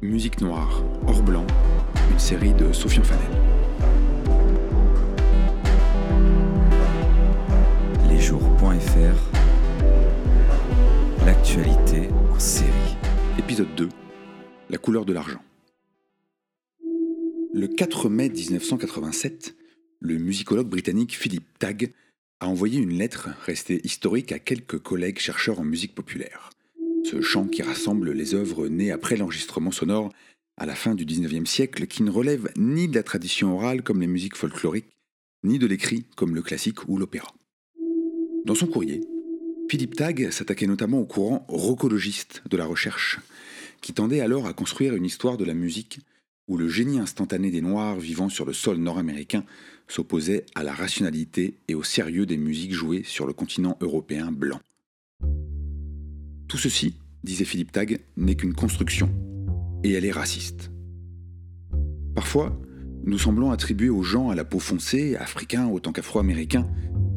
Musique noire, hors blanc, une série de Sofian Fanel. Lesjours.fr L'actualité en série. Épisode 2 La couleur de l'argent. Le 4 mai 1987, le musicologue britannique Philip Tagg a envoyé une lettre restée historique à quelques collègues chercheurs en musique populaire. Ce chant qui rassemble les œuvres nées après l'enregistrement sonore à la fin du XIXe siècle, qui ne relève ni de la tradition orale comme les musiques folkloriques, ni de l'écrit comme le classique ou l'opéra. Dans son courrier, Philippe Tagg s'attaquait notamment au courant rocologiste de la recherche, qui tendait alors à construire une histoire de la musique où le génie instantané des Noirs vivant sur le sol nord-américain s'opposait à la rationalité et au sérieux des musiques jouées sur le continent européen blanc. Tout ceci, disait Philippe Tagg, n'est qu'une construction, et elle est raciste. Parfois, nous semblons attribuer aux gens à la peau foncée, africains autant qu'afro-américains,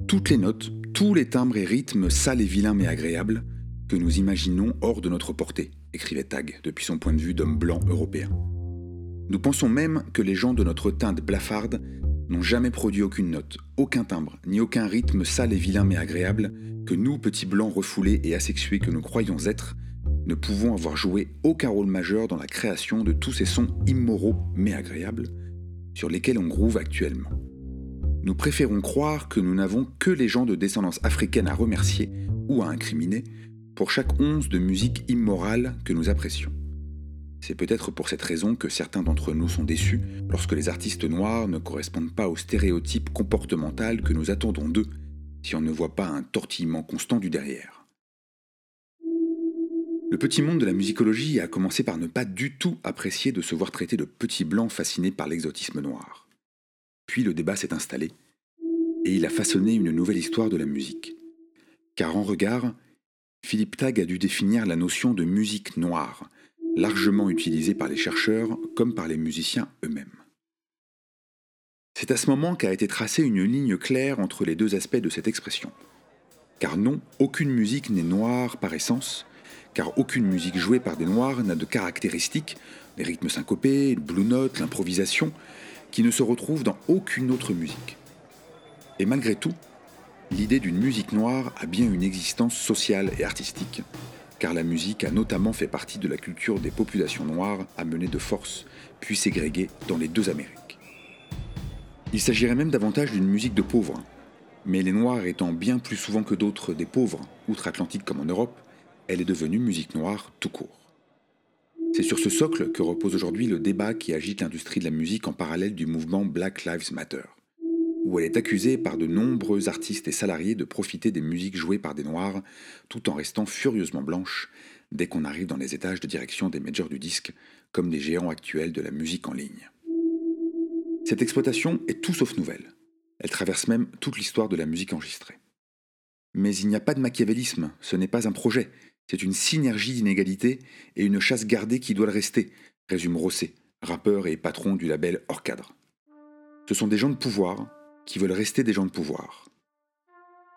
toutes les notes, tous les timbres et rythmes sales et vilains mais agréables que nous imaginons hors de notre portée, écrivait Tagg depuis son point de vue d'homme blanc européen. Nous pensons même que les gens de notre teinte blafarde n'ont jamais produit aucune note, aucun timbre, ni aucun rythme sale et vilain mais agréable que nous, petits blancs refoulés et asexués que nous croyons être, ne pouvons avoir joué aucun rôle majeur dans la création de tous ces sons immoraux mais agréables sur lesquels on groove actuellement. Nous préférons croire que nous n'avons que les gens de descendance africaine à remercier ou à incriminer pour chaque once de musique immorale que nous apprécions. C'est peut-être pour cette raison que certains d'entre nous sont déçus lorsque les artistes noirs ne correspondent pas au stéréotype comportemental que nous attendons d'eux si on ne voit pas un tortillement constant du derrière. Le petit monde de la musicologie a commencé par ne pas du tout apprécier de se voir traiter de petits blancs fascinés par l'exotisme noir. Puis le débat s'est installé, et il a façonné une nouvelle histoire de la musique. Car en regard, Philippe Tagg a dû définir la notion de musique noire, largement utilisée par les chercheurs comme par les musiciens eux-mêmes. C'est à ce moment qu'a été tracée une ligne claire entre les deux aspects de cette expression. Car non, aucune musique n'est noire par essence, car aucune musique jouée par des noirs n'a de caractéristiques, les rythmes syncopés, blue note, l'improvisation, qui ne se retrouvent dans aucune autre musique. Et malgré tout, l'idée d'une musique noire a bien une existence sociale et artistique, car la musique a notamment fait partie de la culture des populations noires amenées de force, puis ségrégées dans les deux Amériques. Il s'agirait même davantage d'une musique de pauvres. Mais les Noirs étant bien plus souvent que d'autres des pauvres, outre-Atlantique comme en Europe, elle est devenue musique noire tout court. C'est sur ce socle que repose aujourd'hui le débat qui agite l'industrie de la musique en parallèle du mouvement Black Lives Matter, où elle est accusée par de nombreux artistes et salariés de profiter des musiques jouées par des Noirs, tout en restant furieusement blanches dès qu'on arrive dans les étages de direction des majors du disque, comme des géants actuels de la musique en ligne. Cette exploitation est tout sauf nouvelle. Elle traverse même toute l'histoire de la musique enregistrée. Mais il n'y a pas de machiavélisme, ce n'est pas un projet, c'est une synergie d'inégalités et une chasse gardée qui doit le rester, résume Rosset, rappeur et patron du label Hors. Ce sont des gens de pouvoir qui veulent rester des gens de pouvoir.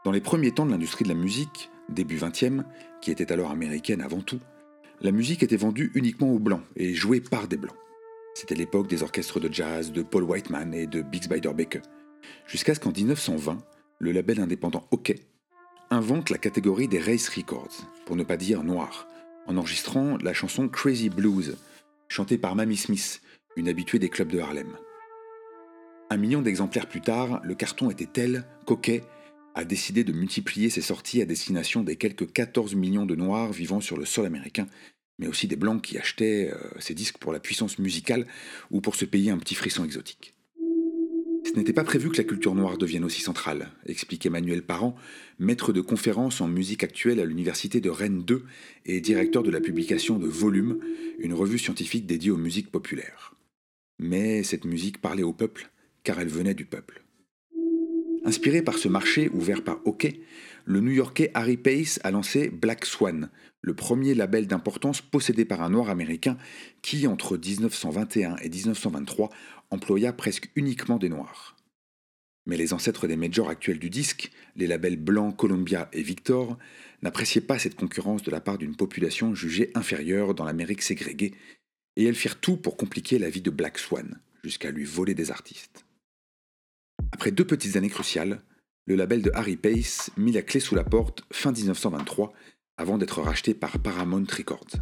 Dans les premiers temps de l'industrie de la musique, début 20e, qui était alors américaine avant tout, la musique était vendue uniquement aux blancs et jouée par des blancs. C'était l'époque des orchestres de jazz de Paul Whiteman et de Biggs Baker. Jusqu'à ce qu'en 1920, le label indépendant OK invente la catégorie des race records, pour ne pas dire noir, en enregistrant la chanson Crazy Blues, chantée par Mamie Smith, une habituée des clubs de Harlem. Un million d'exemplaires plus tard, le carton était tel qu'Ok a décidé de multiplier ses sorties à destination des quelques 14 millions de noirs vivant sur le sol américain mais aussi des blancs qui achetaient euh, ces disques pour la puissance musicale ou pour se payer un petit frisson exotique. Ce n'était pas prévu que la culture noire devienne aussi centrale, explique Emmanuel Parent, maître de conférences en musique actuelle à l'université de Rennes 2 et directeur de la publication de Volume, une revue scientifique dédiée aux musiques populaires. Mais cette musique parlait au peuple, car elle venait du peuple. Inspiré par ce marché ouvert par Hockey, le New-Yorkais Harry Pace a lancé Black Swan, le premier label d'importance possédé par un noir américain qui, entre 1921 et 1923, employa presque uniquement des noirs. Mais les ancêtres des majors actuels du disque, les labels blancs Columbia et Victor, n'appréciaient pas cette concurrence de la part d'une population jugée inférieure dans l'Amérique ségrégée, et elles firent tout pour compliquer la vie de Black Swan, jusqu'à lui voler des artistes. Après deux petites années cruciales, le label de Harry Pace mit la clé sous la porte fin 1923 avant d'être racheté par Paramount Records.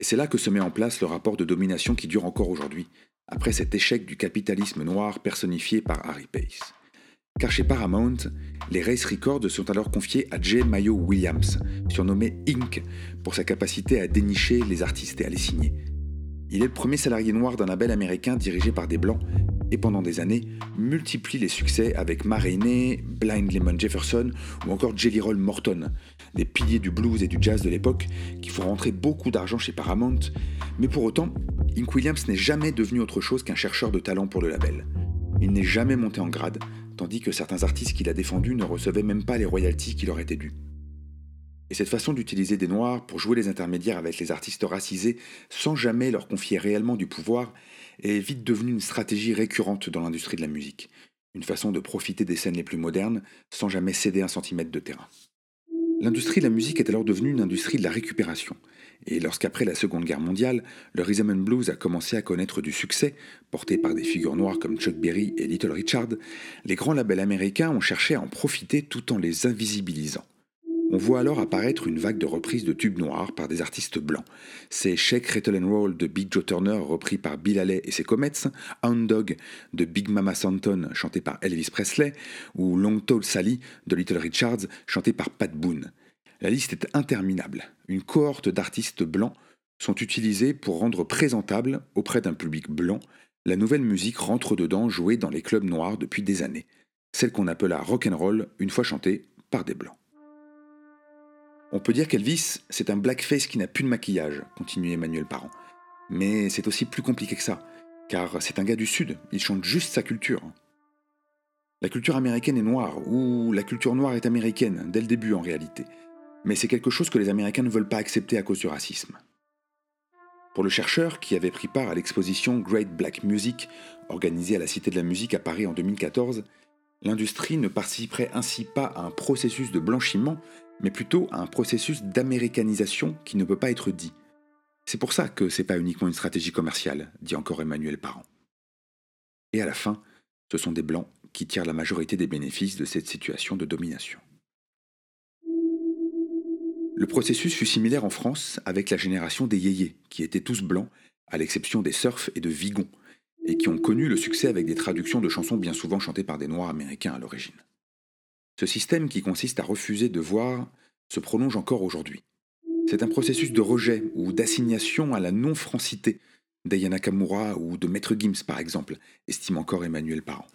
Et c'est là que se met en place le rapport de domination qui dure encore aujourd'hui, après cet échec du capitalisme noir personnifié par Harry Pace. Car chez Paramount, les Race Records sont alors confiés à J. Mayo Williams, surnommé Inc., pour sa capacité à dénicher les artistes et à les signer. Il est le premier salarié noir d'un label américain dirigé par des blancs, et pendant des années, multiplie les succès avec Ma Blind Lemon Jefferson ou encore Jelly Roll Morton, des piliers du blues et du jazz de l'époque qui font rentrer beaucoup d'argent chez Paramount, mais pour autant, Inc. Williams n'est jamais devenu autre chose qu'un chercheur de talent pour le label. Il n'est jamais monté en grade, tandis que certains artistes qu'il a défendus ne recevaient même pas les royalties qui leur étaient dues. Et cette façon d'utiliser des Noirs pour jouer les intermédiaires avec les artistes racisés sans jamais leur confier réellement du pouvoir est vite devenue une stratégie récurrente dans l'industrie de la musique, une façon de profiter des scènes les plus modernes sans jamais céder un centimètre de terrain. L'industrie de la musique est alors devenue une industrie de la récupération, et lorsqu'après la Seconde Guerre mondiale, le rhythm and blues a commencé à connaître du succès, porté par des figures noires comme Chuck Berry et Little Richard, les grands labels américains ont cherché à en profiter tout en les invisibilisant. On voit alors apparaître une vague de reprises de tubes noirs par des artistes blancs. C'est Shake, Rattle and Roll de Big Joe Turner repris par Bill Haley et ses Comets, Hound Dog de Big Mama Santon chanté par Elvis Presley, ou Long Tall Sally de Little Richards chanté par Pat Boone. La liste est interminable. Une cohorte d'artistes blancs sont utilisés pour rendre présentable auprès d'un public blanc la nouvelle musique rentre dedans jouée dans les clubs noirs depuis des années, celle qu'on appela rock and roll une fois chantée par des blancs. On peut dire qu'Elvis, c'est un blackface qui n'a plus de maquillage, continue Emmanuel Parent. Mais c'est aussi plus compliqué que ça, car c'est un gars du Sud, il chante juste sa culture. La culture américaine est noire, ou la culture noire est américaine, dès le début en réalité. Mais c'est quelque chose que les Américains ne veulent pas accepter à cause du racisme. Pour le chercheur qui avait pris part à l'exposition Great Black Music, organisée à la Cité de la Musique à Paris en 2014, l'industrie ne participerait ainsi pas à un processus de blanchiment, mais plutôt à un processus d'américanisation qui ne peut pas être dit. C'est pour ça que c'est pas uniquement une stratégie commerciale, dit encore Emmanuel Parent. Et à la fin, ce sont des Blancs qui tirent la majorité des bénéfices de cette situation de domination. Le processus fut similaire en France avec la génération des yéyés, qui étaient tous blancs, à l'exception des surfs et de Vigon, et qui ont connu le succès avec des traductions de chansons bien souvent chantées par des Noirs américains à l'origine. Ce système qui consiste à refuser de voir se prolonge encore aujourd'hui. C'est un processus de rejet ou d'assignation à la non-francité d'Ayana Kamura ou de Maître Gims par exemple, estime encore Emmanuel Parent.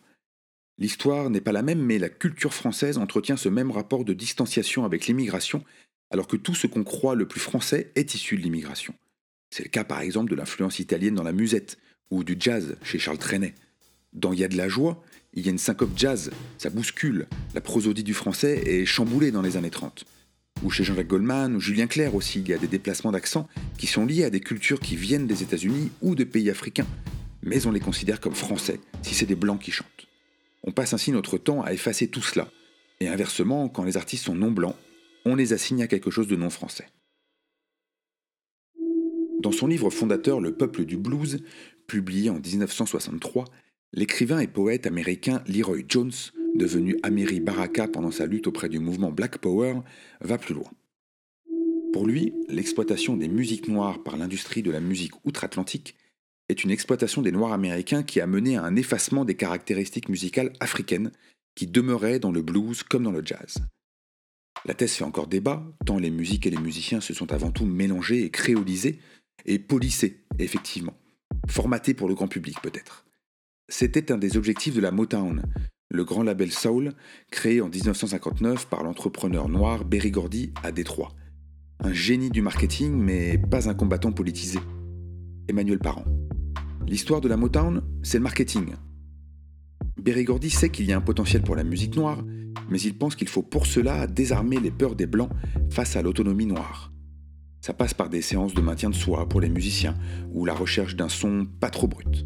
L'histoire n'est pas la même, mais la culture française entretient ce même rapport de distanciation avec l'immigration, alors que tout ce qu'on croit le plus français est issu de l'immigration. C'est le cas par exemple de l'influence italienne dans la musette, ou du jazz chez Charles Trenet. Dans Y a de la joie, il y a une syncope jazz, ça bouscule. La prosodie du français est chamboulée dans les années 30. Ou chez Jean-Jacques Goldman ou Julien Clerc aussi, il y a des déplacements d'accent qui sont liés à des cultures qui viennent des États-Unis ou de pays africains. Mais on les considère comme français si c'est des blancs qui chantent. On passe ainsi notre temps à effacer tout cela. Et inversement, quand les artistes sont non blancs, on les assigne à quelque chose de non français. Dans son livre fondateur Le peuple du blues, publié en 1963, L'écrivain et poète américain Leroy Jones, devenu Amiri Baraka pendant sa lutte auprès du mouvement Black Power, va plus loin. Pour lui, l'exploitation des musiques noires par l'industrie de la musique outre-Atlantique est une exploitation des Noirs américains qui a mené à un effacement des caractéristiques musicales africaines qui demeuraient dans le blues comme dans le jazz. La thèse fait encore débat, tant les musiques et les musiciens se sont avant tout mélangés et créolisés, et polissés, effectivement, formatés pour le grand public peut-être. C'était un des objectifs de la Motown, le grand label soul créé en 1959 par l'entrepreneur noir Berry Gordy à Détroit. Un génie du marketing, mais pas un combattant politisé. Emmanuel Parent. L'histoire de la Motown, c'est le marketing. Berry Gordy sait qu'il y a un potentiel pour la musique noire, mais il pense qu'il faut pour cela désarmer les peurs des blancs face à l'autonomie noire. Ça passe par des séances de maintien de soi pour les musiciens ou la recherche d'un son pas trop brut.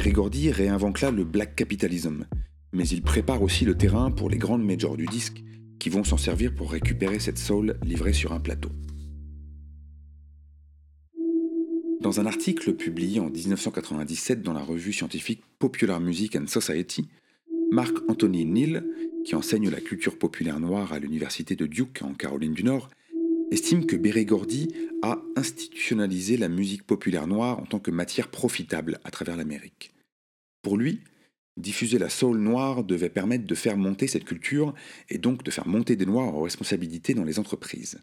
Gordy réinvente là le black capitalism, mais il prépare aussi le terrain pour les grandes majors du disque qui vont s'en servir pour récupérer cette soul livrée sur un plateau. Dans un article publié en 1997 dans la revue scientifique Popular Music and Society, Mark Anthony Neal, qui enseigne la culture populaire noire à l'université de Duke en Caroline du Nord, estime que Gordy a institutionnalisé la musique populaire noire en tant que matière profitable à travers l'Amérique. Pour lui, diffuser la soul noire devait permettre de faire monter cette culture et donc de faire monter des noirs en responsabilité dans les entreprises.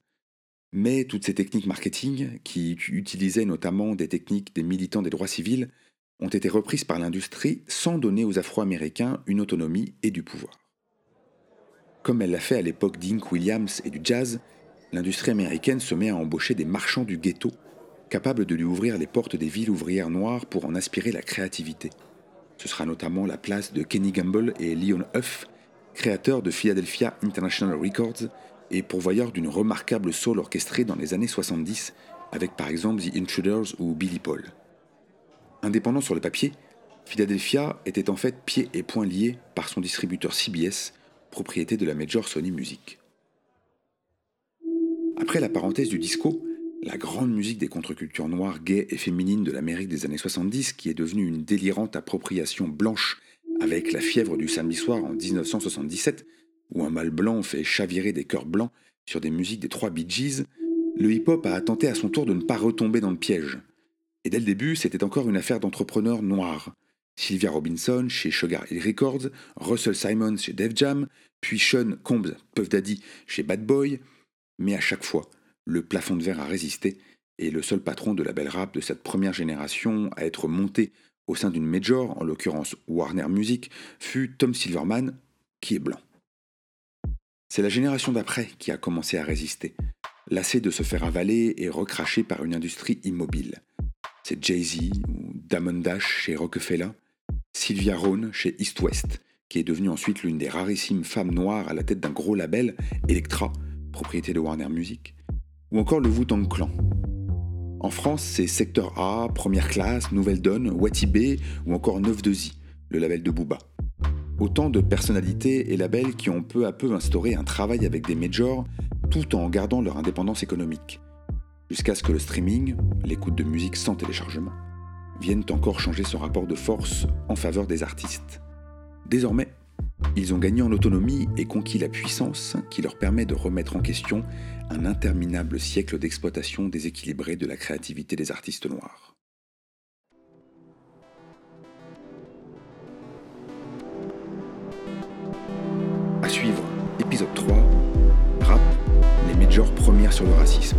Mais toutes ces techniques marketing, qui utilisaient notamment des techniques des militants des droits civils, ont été reprises par l'industrie sans donner aux Afro-Américains une autonomie et du pouvoir. Comme elle l'a fait à l'époque d'Ink Williams et du jazz, l'industrie américaine se met à embaucher des marchands du ghetto, capables de lui ouvrir les portes des villes ouvrières noires pour en aspirer la créativité. Ce sera notamment la place de Kenny Gamble et Leon Huff, créateurs de Philadelphia International Records et pourvoyeurs d'une remarquable soul orchestrée dans les années 70, avec par exemple The Intruders ou Billy Paul. Indépendant sur le papier, Philadelphia était en fait pieds et poings liés par son distributeur CBS, propriété de la major Sony Music. Après la parenthèse du disco, la grande musique des contre-cultures noires, gays et féminines de l'Amérique des années 70, qui est devenue une délirante appropriation blanche avec la fièvre du samedi soir en 1977, où un mâle blanc fait chavirer des cœurs blancs sur des musiques des trois Bee Gees, le hip-hop a tenté à son tour de ne pas retomber dans le piège. Et dès le début, c'était encore une affaire d'entrepreneurs noirs. Sylvia Robinson chez Sugar Hill Records, Russell Simons chez Def Jam, puis Sean Combs, Puff Daddy chez Bad Boy. Mais à chaque fois, le plafond de verre a résisté, et le seul patron de la belle rap de cette première génération à être monté au sein d'une major, en l'occurrence Warner Music, fut Tom Silverman, qui est blanc. C'est la génération d'après qui a commencé à résister, lassé de se faire avaler et recracher par une industrie immobile. C'est Jay-Z ou Damon Dash chez Rockefeller, Sylvia Rhone chez East West, qui est devenue ensuite l'une des rarissimes femmes noires à la tête d'un gros label, Electra, propriété de Warner Music, ou encore le Wu-Tang Clan. En France, c'est Secteur A, Première Classe, Nouvelle Donne, Watibé ou encore 9 de Z, le label de Booba. Autant de personnalités et labels qui ont peu à peu instauré un travail avec des majors tout en gardant leur indépendance économique. Jusqu'à ce que le streaming, l'écoute de musique sans téléchargement, viennent encore changer ce rapport de force en faveur des artistes. Désormais, ils ont gagné en autonomie et conquis la puissance qui leur permet de remettre en question un interminable siècle d'exploitation déséquilibrée de la créativité des artistes noirs. À suivre, épisode 3, Rap, les majors premières sur le racisme.